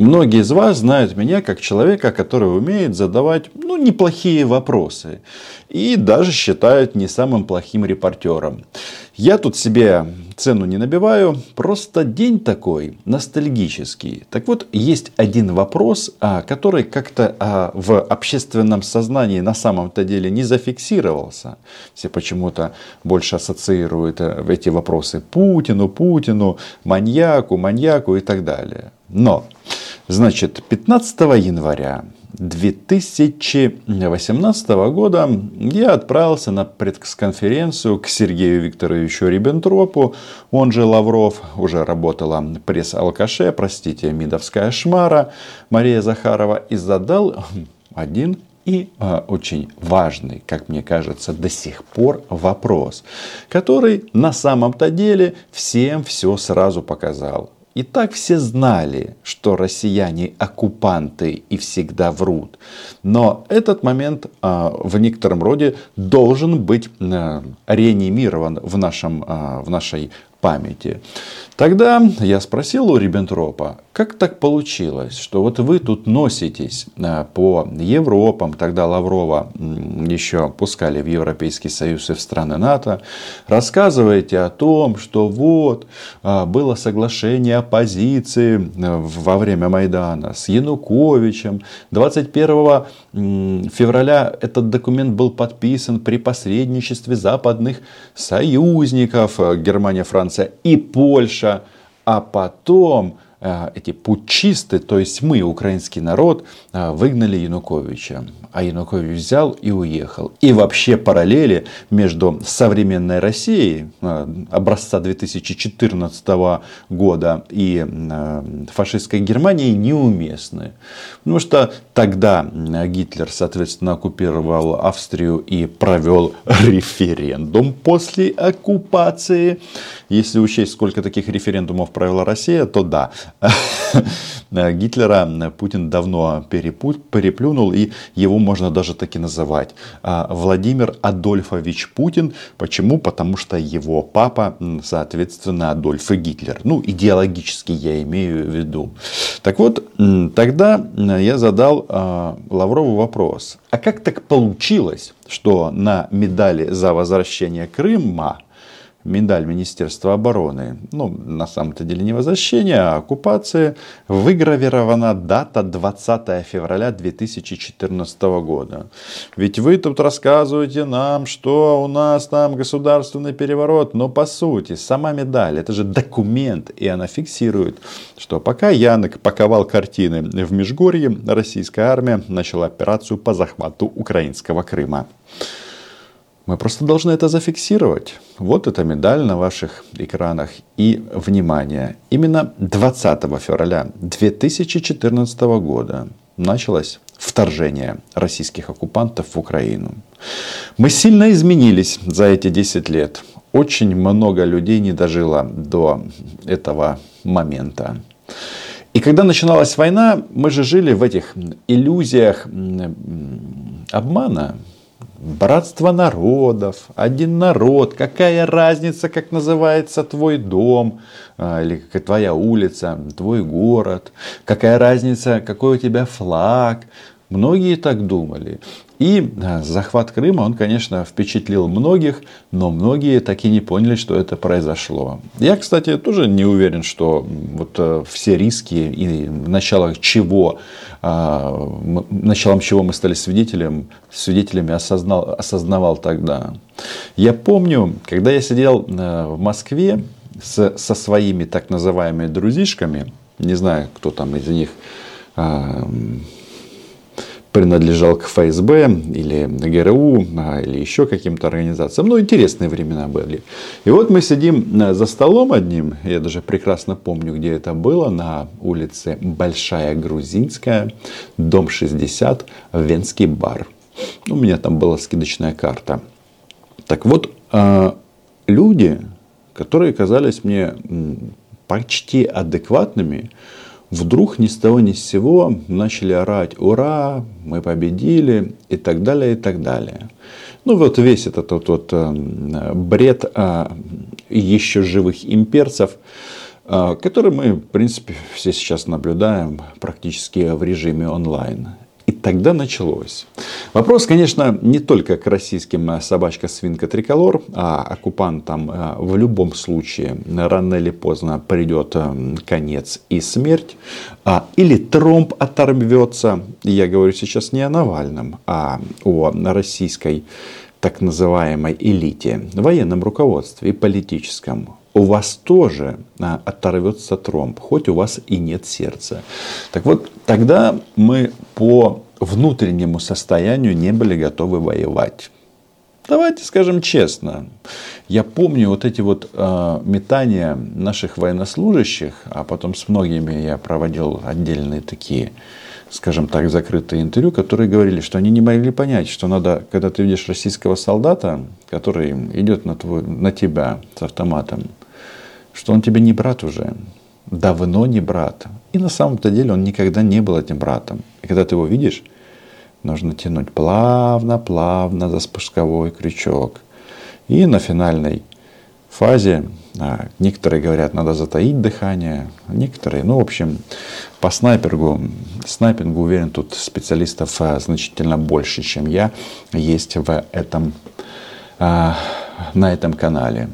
Многие из вас знают меня как человека, который умеет задавать ну, неплохие вопросы. И даже считают не самым плохим репортером. Я тут себе цену не набиваю, просто день такой ностальгический. Так вот, есть один вопрос, а, который как-то а, в общественном сознании на самом-то деле не зафиксировался. Все почему-то больше ассоциируют э, эти вопросы Путину, Путину, маньяку, маньяку и так далее. Но, значит, 15 января 2018 года я отправился на пресс-конференцию к Сергею Викторовичу Риббентропу, он же Лавров, уже работала пресс-алкаше, простите, Мидовская шмара, Мария Захарова, и задал один и э, очень важный, как мне кажется, до сих пор вопрос, который на самом-то деле всем все сразу показал. И так все знали, что россияне оккупанты и всегда врут. Но этот момент а, в некотором роде должен быть а, реанимирован в, нашем, а, в нашей памяти. Тогда я спросил у Риббентропа, как так получилось, что вот вы тут носитесь а, по Европам, тогда Лаврова еще пускали в Европейский Союз и в страны НАТО, рассказываете о том, что вот а, было соглашение оппозиции а, во время Майдана с Януковичем. 21 февраля этот документ был подписан при посредничестве западных союзников Германия, Франция и Польша. А потом Э, эти путчисты, то есть мы, украинский народ, э, выгнали Януковича. А Янукович взял и уехал. И вообще параллели между современной Россией э, образца 2014 года и фашистской Германией неуместны. Потому что тогда Гитлер, соответственно, оккупировал Австрию и провел референдум после оккупации. Если учесть, сколько таких референдумов провела Россия, то да, Гитлера Путин давно переплюнул, и его можно даже таки называть. А, Владимир Адольфович Путин. Почему? Потому что его папа, соответственно, Адольф и Гитлер. Ну, идеологически я имею в виду. Так вот, тогда я задал а, Лаврову вопрос. А как так получилось, что на медали за возвращение Крыма медаль Министерства обороны, ну, на самом-то деле не возвращение, а оккупация, выгравирована дата 20 февраля 2014 года. Ведь вы тут рассказываете нам, что у нас там государственный переворот, но по сути, сама медаль, это же документ, и она фиксирует, что пока Янок паковал картины в Межгорье, российская армия начала операцию по захвату украинского Крыма. Мы просто должны это зафиксировать. Вот эта медаль на ваших экранах. И, внимание, именно 20 февраля 2014 года началось вторжение российских оккупантов в Украину. Мы сильно изменились за эти 10 лет. Очень много людей не дожило до этого момента. И когда начиналась война, мы же жили в этих иллюзиях обмана, братство народов, один народ, какая разница, как называется твой дом, а, или как твоя улица, твой город, какая разница, какой у тебя флаг. Многие так думали. И захват Крыма, он, конечно, впечатлил многих, но многие так и не поняли, что это произошло. Я, кстати, тоже не уверен, что вот э, все риски и начало чего, а, началом чего мы стали свидетелем, свидетелями осознал, осознавал тогда. Я помню, когда я сидел э, в Москве с, со своими так называемыми друзишками, не знаю, кто там из них а, принадлежал к ФСБ или ГРУ а, или еще каким-то организациям. Ну, интересные времена были. И вот мы сидим э, за столом одним, я даже прекрасно помню, где это было, на улице Большая Грузинская, дом 60, Венский бар. У меня там была скидочная карта. Так вот, а, люди, которые казались мне почти адекватными, вдруг ни с того ни с сего начали орать «Ура! Мы победили!» и так далее, и так далее. Ну вот весь этот вот, вот э, бред э, еще живых имперцев а, который мы, в принципе, все сейчас наблюдаем практически в режиме онлайн. Тогда началось. Вопрос, конечно, не только к российским а, собачка-свинка триколор, а оккупантам а, в любом случае рано или поздно придет конец и смерть. Или тромб оторвется. Я говорю сейчас не о Навальном, а о российской так называемой элите, военном руководстве и политическом у вас тоже а, оторвется тромб, хоть у вас и нет сердца. Так вот, тогда мы по внутреннему состоянию не были готовы воевать. Давайте скажем честно. Я помню вот эти вот э, метания наших военнослужащих, а потом с многими я проводил отдельные такие, скажем так, закрытые интервью, которые говорили, что они не могли понять, что надо, когда ты видишь российского солдата, который идет на, твой, на тебя с автоматом, что он тебе не брат уже, давно не брат. И на самом-то деле он никогда не был этим братом. И когда ты его видишь, нужно тянуть плавно, плавно за спусковой крючок. И на финальной фазе а, некоторые говорят, надо затаить дыхание, некоторые, ну, в общем, по снайпингу, снайпингу, уверен, тут специалистов а, значительно больше, чем я, есть в этом, а, на этом канале.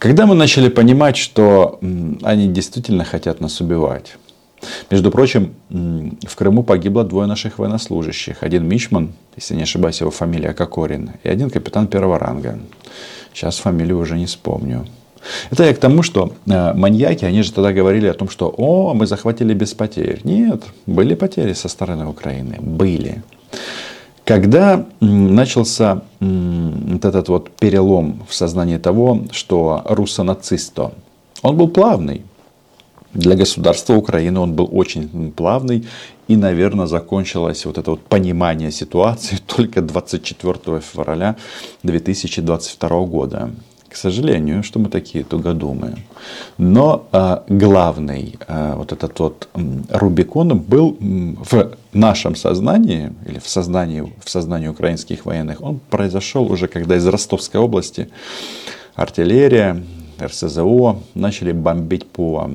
Когда мы начали понимать, что они действительно хотят нас убивать. Между прочим, в Крыму погибло двое наших военнослужащих. Один Мичман, если не ошибаюсь, его фамилия Кокорин, и один капитан первого ранга. Сейчас фамилию уже не вспомню. Это я к тому, что э, маньяки, они же тогда говорили о том, что «О, мы захватили без потерь». Нет, были потери со стороны Украины. Были. Когда начался вот этот вот перелом в сознании того, что руссо-нацисто, он был плавный. Для государства Украины он был очень плавный. И, наверное, закончилось вот это вот понимание ситуации только 24 февраля 2022 года. К сожалению, что мы такие тугодумы. Но э, главный э, вот этот вот Рубикон был в нашем сознании, или в сознании, в сознании украинских военных, он произошел уже, когда из Ростовской области артиллерия, РСЗО начали бомбить по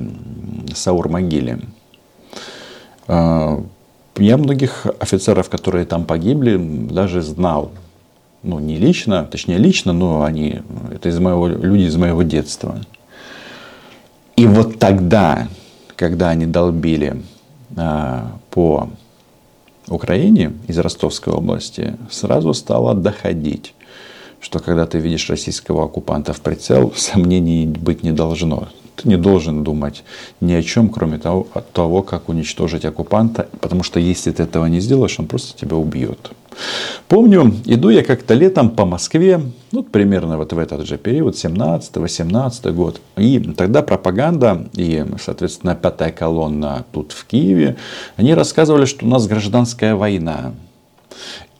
Саур-могиле. Э, я многих офицеров, которые там погибли, даже знал ну, не лично, точнее лично, но они, это из моего, люди из моего детства. И вот тогда, когда они долбили а, по Украине из Ростовской области, сразу стало доходить, что когда ты видишь российского оккупанта в прицел, сомнений быть не должно. Ты не должен думать ни о чем, кроме того, того, как уничтожить оккупанта, потому что если ты этого не сделаешь, он просто тебя убьет. Помню, иду я как-то летом по Москве, ну, примерно вот в этот же период, 17-18 год. И тогда пропаганда и, соответственно, пятая колонна тут в Киеве, они рассказывали, что у нас гражданская война.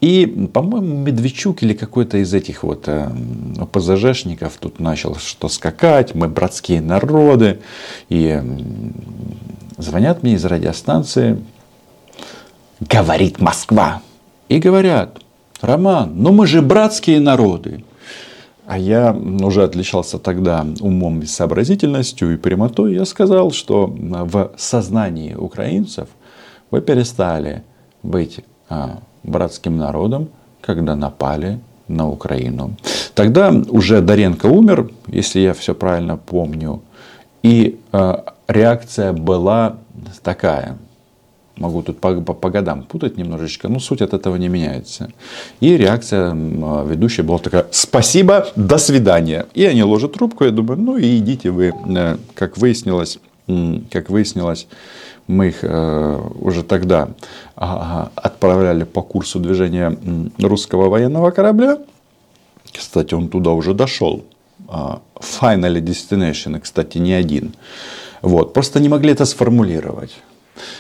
И, по-моему, Медведчук или какой-то из этих вот э, ОПЗЖшников тут начал что скакать, мы братские народы. И звонят мне из радиостанции, говорит Москва. И говорят, Роман, ну мы же братские народы. А я уже отличался тогда умом и сообразительностью и прямотой. Я сказал, что в сознании украинцев вы перестали быть а, братским народом, когда напали на Украину. Тогда уже Доренко умер, если я все правильно помню. И э, реакция была такая. Могу тут по, по, по годам путать немножечко, но суть от этого не меняется. И реакция ведущей была такая, спасибо, до свидания. И они ложат трубку, я думаю, ну и идите вы, э, как выяснилось, как выяснилось, мы их э, уже тогда отправляли по курсу движения русского военного корабля. Кстати, он туда уже дошел. А, Finally Destination, кстати, не один. Вот. Просто не могли это сформулировать.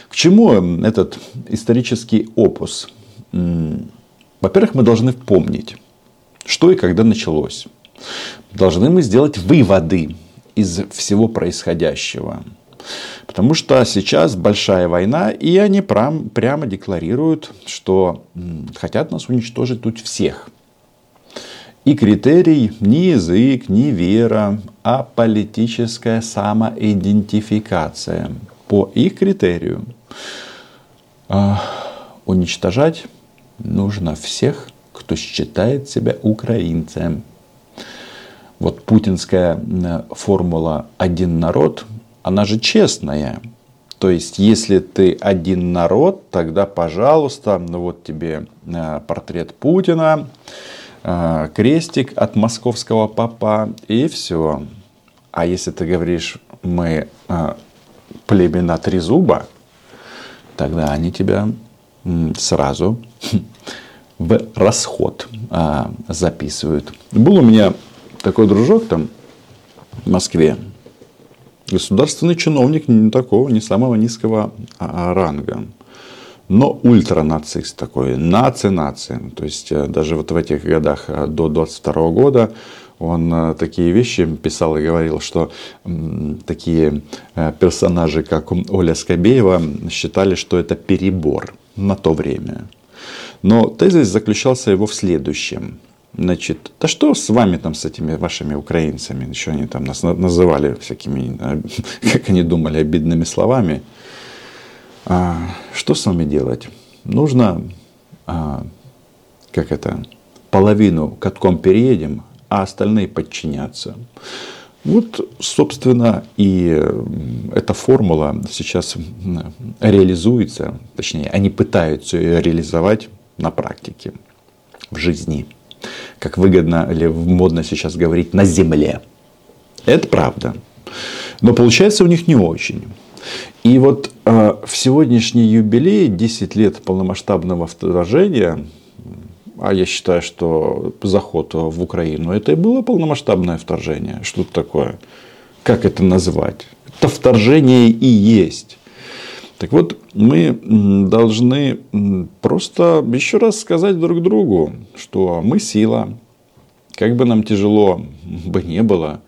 К чему этот исторический опус? Во-первых, мы должны помнить, что и когда началось. Должны мы сделать выводы из всего происходящего. Потому что сейчас большая война, и они прям, прямо декларируют, что хотят нас уничтожить тут всех. И критерий не язык, не вера, а политическая самоидентификация. По их критерию а, уничтожать нужно всех, кто считает себя украинцем. Вот путинская формула «один народ», она же честная. То есть, если ты один народ, тогда, пожалуйста, ну вот тебе э, портрет Путина, э, крестик от московского папа и все. А если ты говоришь, мы э, племена Трезуба, тогда они тебя сразу в расход записывают. Был у меня такой дружок там в Москве, государственный чиновник не такого, не самого низкого а, ранга. Но ультранацист такой, наци-наци. То есть э, даже вот в этих годах э, до 22 года он э, такие вещи писал и говорил, что такие персонажи, как Оля Скобеева, считали, что это перебор на то время. Но тезис заключался его в следующем. Значит, да что с вами там, с этими вашими украинцами? Еще они там нас называли всякими, а, как они думали, обидными словами. А, что с вами делать? Нужно, а, как это, половину катком переедем, а остальные подчинятся. Вот, собственно, и эта формула сейчас реализуется, точнее, они пытаются ее реализовать на практике, в жизни как выгодно или модно сейчас говорить, на земле. Это правда. Но получается у них не очень. И вот э, в сегодняшний юбилей, 10 лет полномасштабного вторжения, а я считаю, что заход в Украину, это и было полномасштабное вторжение. Что это такое? Как это назвать? Это вторжение и есть. Так вот, мы должны просто еще раз сказать друг другу, что мы сила. Как бы нам тяжело бы не было,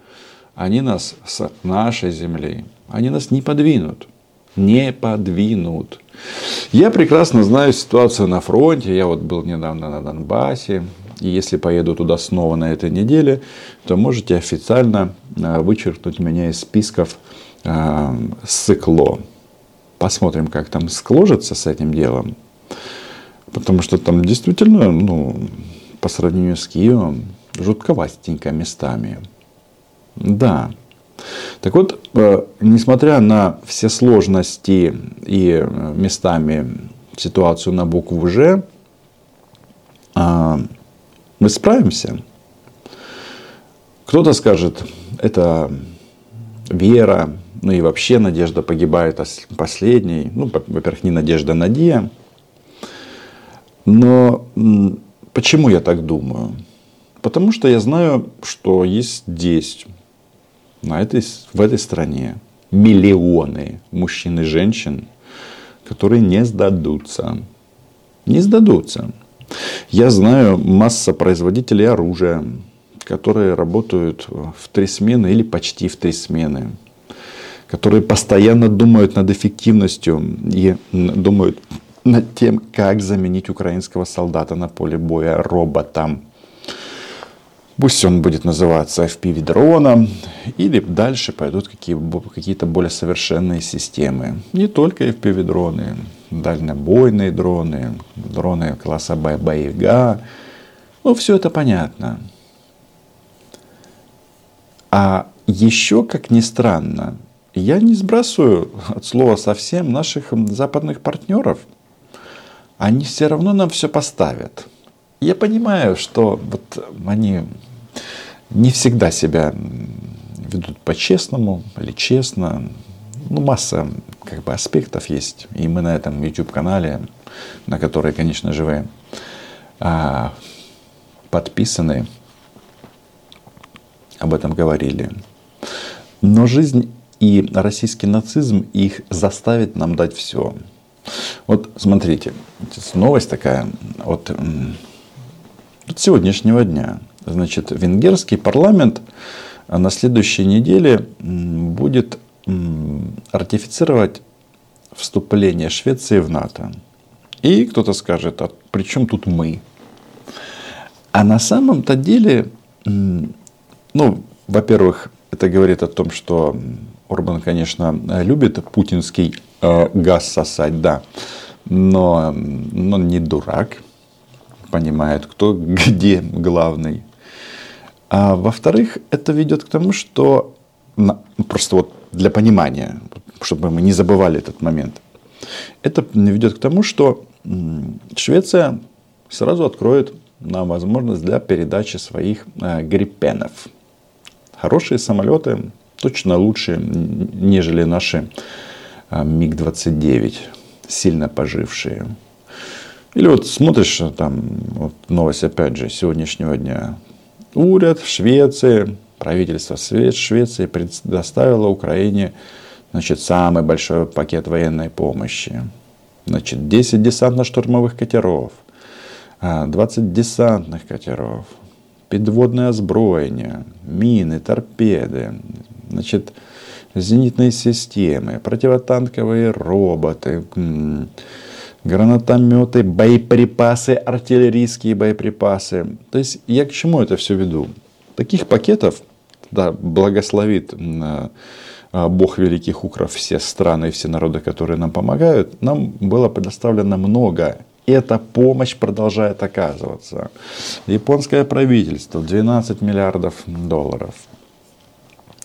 они нас с нашей земли, они нас не подвинут. Не подвинут. Я прекрасно знаю ситуацию на фронте. Я вот был недавно на Донбассе. И если поеду туда снова на этой неделе, то можете официально а, вычеркнуть меня из списков э, СыКЛО. Посмотрим, как там сложится с этим делом. Потому что там действительно, ну, по сравнению с Киевом, жутковастенько местами. Да. Так вот, э, несмотря на все сложности и э, местами ситуацию на букву «Ж», а, мы справимся. Кто-то скажет, это вера, ну и вообще надежда погибает последней. Ну, во-первых, не надежда на Дия. Но почему я так думаю? Потому что я знаю, что есть здесь, на этой, в этой стране, миллионы мужчин и женщин, которые не сдадутся. Не сдадутся. Я знаю масса производителей оружия, которые работают в три смены или почти в три смены которые постоянно думают над эффективностью и думают над тем, как заменить украинского солдата на поле боя роботом. Пусть он будет называться FPV-дроном, или дальше пойдут какие-то более совершенные системы. Не только FPV-дроны, дальнобойные дроны, дроны класса Байга. Ну, все это понятно. А еще, как ни странно, я не сбрасываю от слова совсем наших западных партнеров. Они все равно нам все поставят. Я понимаю, что вот они не всегда себя ведут по-честному или честно. Ну, масса как бы аспектов есть. И мы на этом YouTube-канале, на который, конечно же, вы а, подписаны, об этом говорили. Но жизнь и российский нацизм их заставит нам дать все. Вот смотрите, новость такая от, от сегодняшнего дня. Значит, венгерский парламент на следующей неделе будет ратифицировать вступление Швеции в НАТО. И кто-то скажет, а при чем тут мы? А на самом-то деле, ну, во-первых, это говорит о том, что Орбан, конечно, любит путинский э, газ сосать, да, но, но не дурак, понимает, кто где главный. А во-вторых, это ведет к тому, что просто вот для понимания, чтобы мы не забывали этот момент, это ведет к тому, что Швеция сразу откроет нам возможность для передачи своих э, гриппенов. Хорошие самолеты, точно лучше, нежели наши э, МиГ-29, сильно пожившие. Или вот смотришь там вот новость опять же сегодняшнего дня. Уряд в Швеции, правительство Швеции предоставило Украине значит, самый большой пакет военной помощи. Значит, 10 десантно-штурмовых катеров, 20 а, десантных катеров, подводное озброение, мины, торпеды, значит, зенитные системы, противотанковые роботы, гранатометы, боеприпасы, артиллерийские боеприпасы. То есть я к чему это все веду? Таких пакетов, да, благословит а, Бог великих укров все страны и все народы, которые нам помогают, нам было предоставлено много. Эта помощь продолжает оказываться. Японское правительство 12 миллиардов долларов.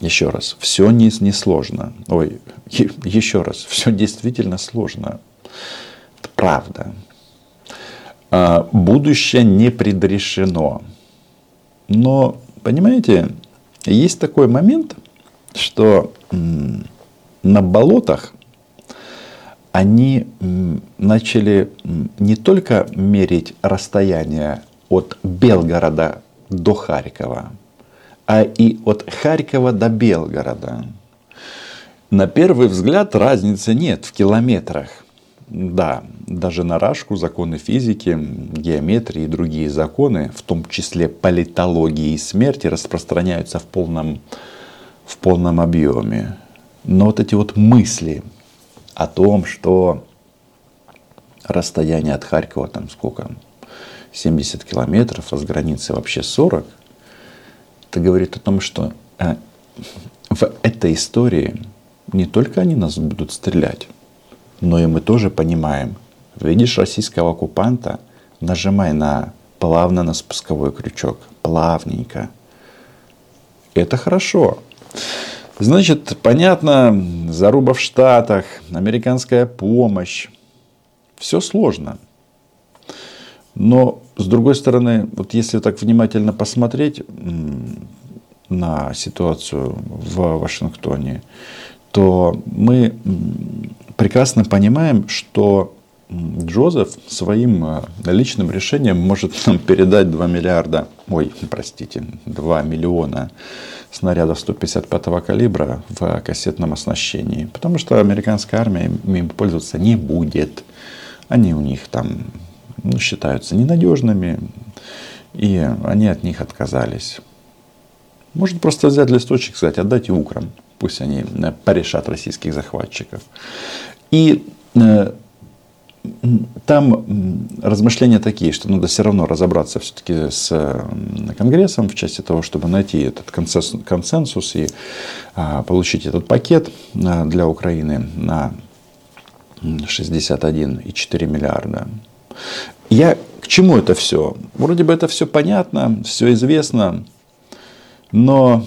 Еще раз, все не, не сложно. Ой, еще раз, все действительно сложно правда. А, будущее не предрешено. Но, понимаете, есть такой момент, что на болотах они начали не только мерить расстояние от Белгорода до Харькова, а и от Харькова до Белгорода. На первый взгляд разницы нет в километрах. Да, даже на Рашку законы физики, геометрии и другие законы, в том числе политологии и смерти, распространяются в полном, в полном объеме. Но вот эти вот мысли о том, что расстояние от Харькова там сколько, 70 километров, а с границы вообще 40, это говорит о том, что э, в этой истории не только они нас будут стрелять, но и мы тоже понимаем, видишь российского оккупанта, нажимай на плавно на спусковой крючок, плавненько. Это хорошо. Значит, понятно, заруба в Штатах, американская помощь. Все сложно. Но, с другой стороны, вот если так внимательно посмотреть на ситуацию в Вашингтоне, то мы прекрасно понимаем, что Джозеф своим э, личным решением может нам передать 2 миллиарда, ой, простите, 2 миллиона снарядов 155-го калибра в кассетном оснащении. Потому что американская армия им пользоваться не будет. Они у них там ну, считаются ненадежными, и они от них отказались. Может просто взять листочек сказать, отдайте украм. Пусть они э, порешат российских захватчиков. И э, там размышления такие, что надо все равно разобраться все-таки с Конгрессом в части того, чтобы найти этот консенсус и а, получить этот пакет а, для Украины на 61,4 миллиарда. Я к чему это все? Вроде бы это все понятно, все известно, но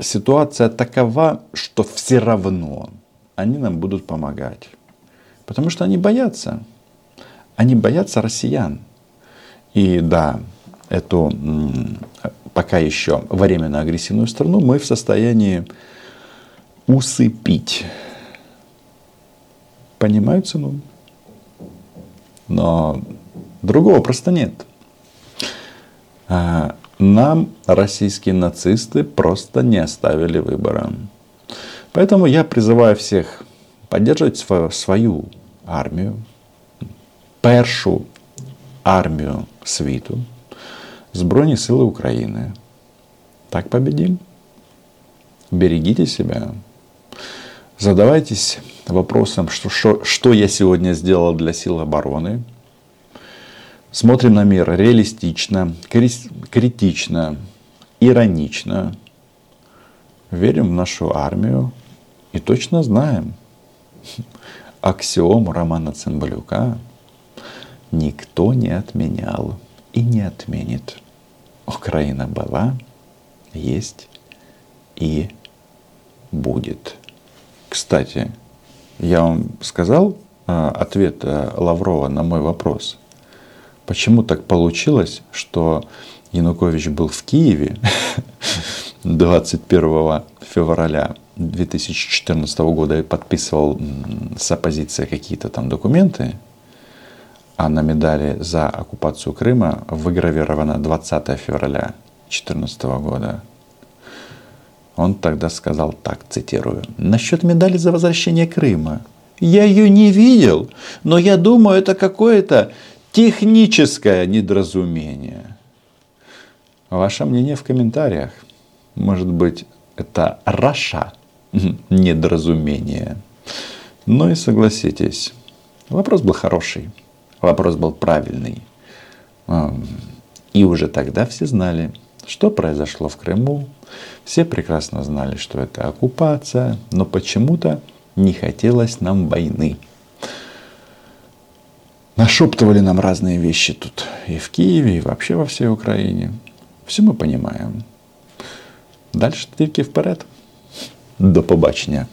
ситуация такова, что все равно они нам будут помогать. Потому что они боятся. Они боятся россиян. И да, эту пока еще временно агрессивную страну мы в состоянии усыпить. Понимают цену? Но другого просто нет. А, нам российские нацисты просто не оставили выбора. Поэтому я призываю всех поддерживать свою, свою армію, першу армію світу, Збройні Сили України. Так победим. Берегите себя. Задавайтесь вопросом, что, что, что я сегодня сделал для сил обороны. смотрим на мир реалистично, критично, иронично. Верим в нашу армию и точно знаем аксиому Романа Цымбалюка никто не отменял и не отменит. Украина была, есть и будет. Кстати, я вам сказал а, ответ э, Лаврова на мой вопрос. Почему так получилось, что Янукович был в Киеве 21 февраля 2014 года и подписывал с оппозицией какие-то там документы, а на медали за оккупацию Крыма выгравировано 20 февраля 2014 года. Он тогда сказал так, цитирую, «Насчет медали за возвращение Крыма. Я ее не видел, но я думаю, это какое-то техническое недоразумение». Ваше мнение в комментариях. Может быть, это Раша недоразумение. Ну и согласитесь, вопрос был хороший. Вопрос был правильный. И уже тогда все знали, что произошло в Крыму. Все прекрасно знали, что это оккупация, но почему-то не хотелось нам войны. Нашептывали нам разные вещи тут и в Киеве, и вообще во всей Украине. Все мы понимаем. Дальше тільки вперед. До побачення.